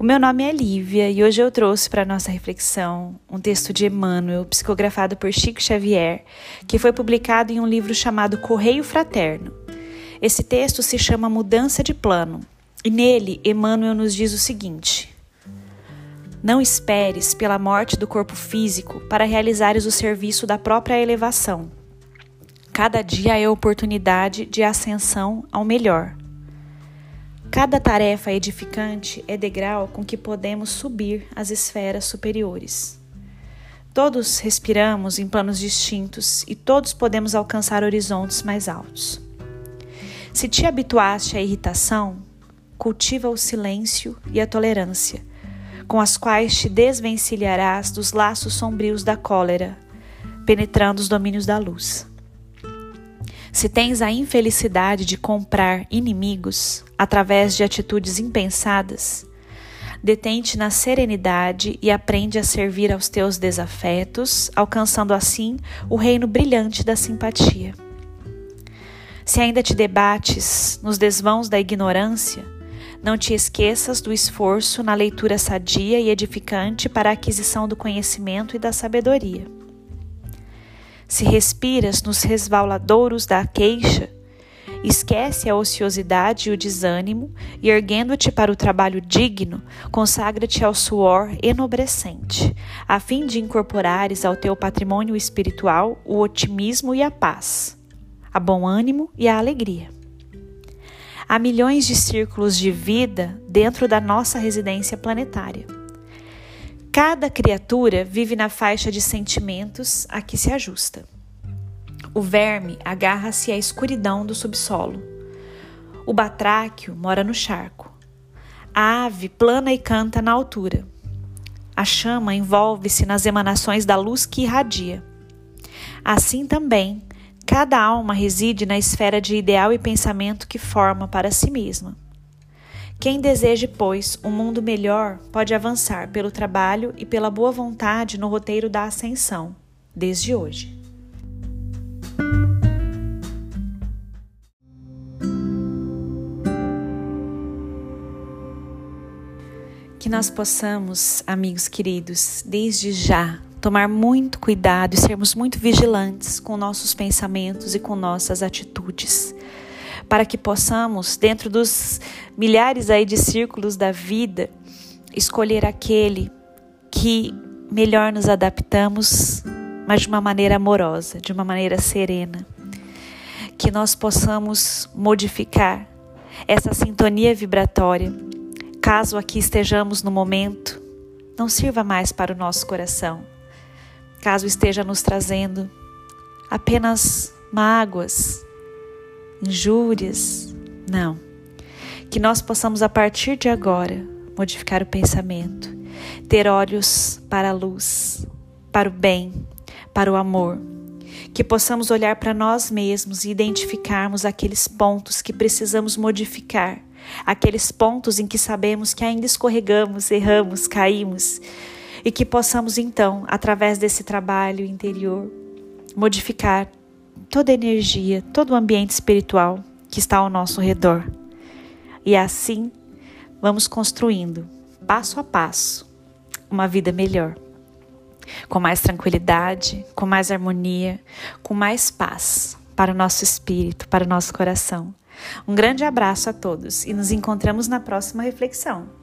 O meu nome é Lívia e hoje eu trouxe para nossa reflexão um texto de Emmanuel, psicografado por Chico Xavier, que foi publicado em um livro chamado Correio Fraterno. Esse texto se chama Mudança de Plano e nele Emmanuel nos diz o seguinte: Não esperes pela morte do corpo físico para realizares o serviço da própria elevação. Cada dia é oportunidade de ascensão ao melhor. Cada tarefa edificante é degrau com que podemos subir às esferas superiores. Todos respiramos em planos distintos e todos podemos alcançar horizontes mais altos. Se te habituaste à irritação, cultiva o silêncio e a tolerância, com as quais te desvencilharás dos laços sombrios da cólera, penetrando os domínios da luz. Se tens a infelicidade de comprar inimigos através de atitudes impensadas, detente na serenidade e aprende a servir aos teus desafetos, alcançando assim o reino brilhante da simpatia. Se ainda te debates nos desvãos da ignorância, não te esqueças do esforço na leitura sadia e edificante para a aquisição do conhecimento e da sabedoria. Se respiras nos resvaladouros da queixa, esquece a ociosidade e o desânimo e, erguendo-te para o trabalho digno, consagra-te ao suor enobrecente, a fim de incorporares ao teu patrimônio espiritual o otimismo e a paz, a bom ânimo e a alegria. Há milhões de círculos de vida dentro da nossa residência planetária. Cada criatura vive na faixa de sentimentos a que se ajusta. O verme agarra-se à escuridão do subsolo. O batráquio mora no charco. A ave plana e canta na altura. A chama envolve-se nas emanações da luz que irradia. Assim também, cada alma reside na esfera de ideal e pensamento que forma para si mesma. Quem deseje, pois, um mundo melhor pode avançar pelo trabalho e pela boa vontade no roteiro da ascensão, desde hoje. Que nós possamos, amigos queridos, desde já tomar muito cuidado e sermos muito vigilantes com nossos pensamentos e com nossas atitudes para que possamos, dentro dos milhares aí de círculos da vida, escolher aquele que melhor nos adaptamos, mas de uma maneira amorosa, de uma maneira serena. Que nós possamos modificar essa sintonia vibratória, caso aqui estejamos no momento, não sirva mais para o nosso coração. Caso esteja nos trazendo apenas mágoas, injúrias. Não. Que nós possamos, a partir de agora, modificar o pensamento, ter olhos para a luz, para o bem, para o amor. Que possamos olhar para nós mesmos e identificarmos aqueles pontos que precisamos modificar, aqueles pontos em que sabemos que ainda escorregamos, erramos, caímos, e que possamos então, através desse trabalho interior, modificar toda a energia, todo o ambiente espiritual que está ao nosso redor. E assim vamos construindo, passo a passo, uma vida melhor, com mais tranquilidade, com mais harmonia, com mais paz para o nosso espírito, para o nosso coração. Um grande abraço a todos e nos encontramos na próxima reflexão.